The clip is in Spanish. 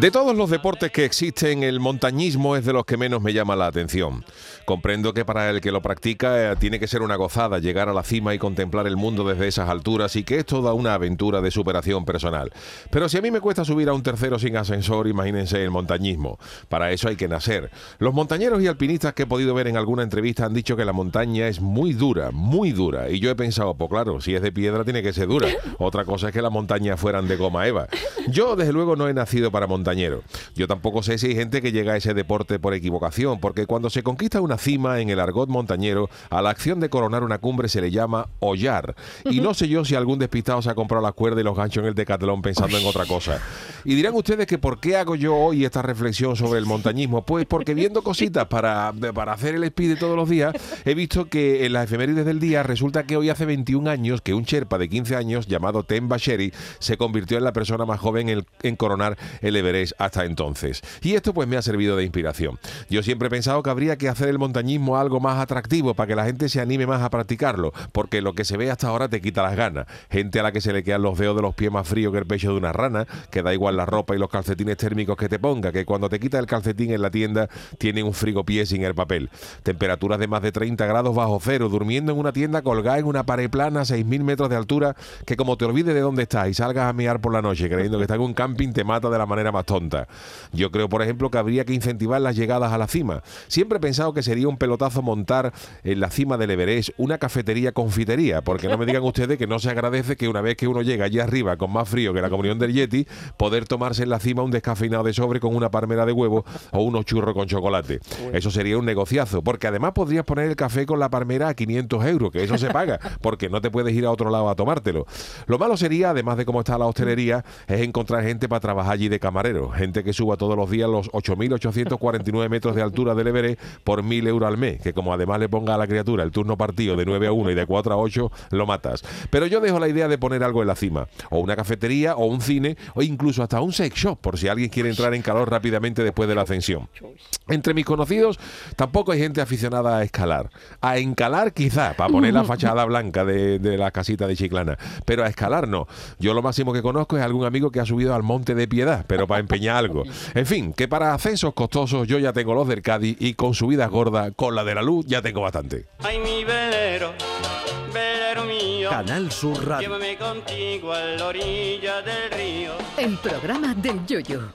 De todos los deportes que existen, el montañismo es de los que menos me llama la atención. Comprendo que para el que lo practica eh, tiene que ser una gozada llegar a la cima y contemplar el mundo desde esas alturas y que es toda una aventura de superación personal. Pero si a mí me cuesta subir a un tercero sin ascensor, imagínense el montañismo. Para eso hay que nacer. Los montañeros y alpinistas que he podido ver en alguna entrevista han dicho que la montaña es muy dura, muy dura. Y yo he pensado, pues claro, si es de piedra tiene que ser dura. Otra cosa es que las montañas fueran de goma eva. Yo desde luego no he nacido para montañero. Yo tampoco sé si hay gente que llega a ese deporte por equivocación, porque cuando se conquista una cima en el argot montañero, a la acción de coronar una cumbre se le llama hollar. Y no sé yo si algún despistado se ha comprado las cuerdas y los ganchos en el decatlón pensando en otra cosa. Y dirán ustedes que por qué hago yo hoy esta reflexión sobre el montañismo. Pues porque viendo cositas para, para hacer el speed de todos los días, he visto que en las efemérides del día resulta que hoy hace 21 años que un Sherpa de 15 años llamado Tem Basheri se convirtió en la persona más joven en, en coronar el Everest hasta entonces. Y esto pues me ha servido de inspiración. Yo siempre he pensado que habría que hacer el montañismo algo más atractivo para que la gente se anime más a practicarlo, porque lo que se ve hasta ahora te quita las ganas. Gente a la que se le quedan los dedos de los pies más fríos que el pecho de una rana, que da igual la ropa y los calcetines térmicos que te ponga, que cuando te quita el calcetín en la tienda tiene un frigopié sin el papel. Temperaturas de más de 30 grados bajo cero, durmiendo en una tienda colgada en una pared plana a 6.000 metros de altura, que como te olvides de dónde estás y salgas a mear por la noche creyendo que estás en un camping te mata de la manera más tonta. Yo creo, por ejemplo, que habría que incentivar las llegadas a la cima. Siempre he pensado que sería un pelotazo montar en la cima del Everest una cafetería confitería, porque no me digan ustedes que no se agradece que una vez que uno llega allí arriba con más frío que la comunión del Yeti, poder tomarse en la cima un descafeinado de sobre con una palmera de huevo o unos churros con chocolate. Eso sería un negociazo, porque además podrías poner el café con la palmera a 500 euros, que eso se paga, porque no te puedes ir a otro lado a tomártelo. Lo malo sería, además de cómo está la hostelería, es encontrar gente para trabajar allí de camarero, gente que suba todos los días los 8.849 metros de altura del Everest por 1.000 euros al mes, que como además le ponga a la criatura el turno partido de 9 a 1 y de 4 a 8, lo matas. Pero yo dejo la idea de poner algo en la cima, o una cafetería, o un cine, o incluso hasta un sex shop, por si alguien quiere entrar en calor rápidamente después de la ascensión. Entre mis conocidos, tampoco hay gente aficionada a escalar. A encalar quizá, para poner la fachada blanca de, de la casita de Chiclana, pero a escalar no. Yo lo máximo que conozco es algún amigo que ha subido al Monte de Piedad, pero para empeñar algo. En fin, que para ascensos costosos yo ya tengo los del Cádiz y con subidas gordas, con la de la luz, ya tengo bastante. Ay, mi velero, velero mío, Canal Sur Radio. llévame contigo a la orilla del río. El programa del Yoyo.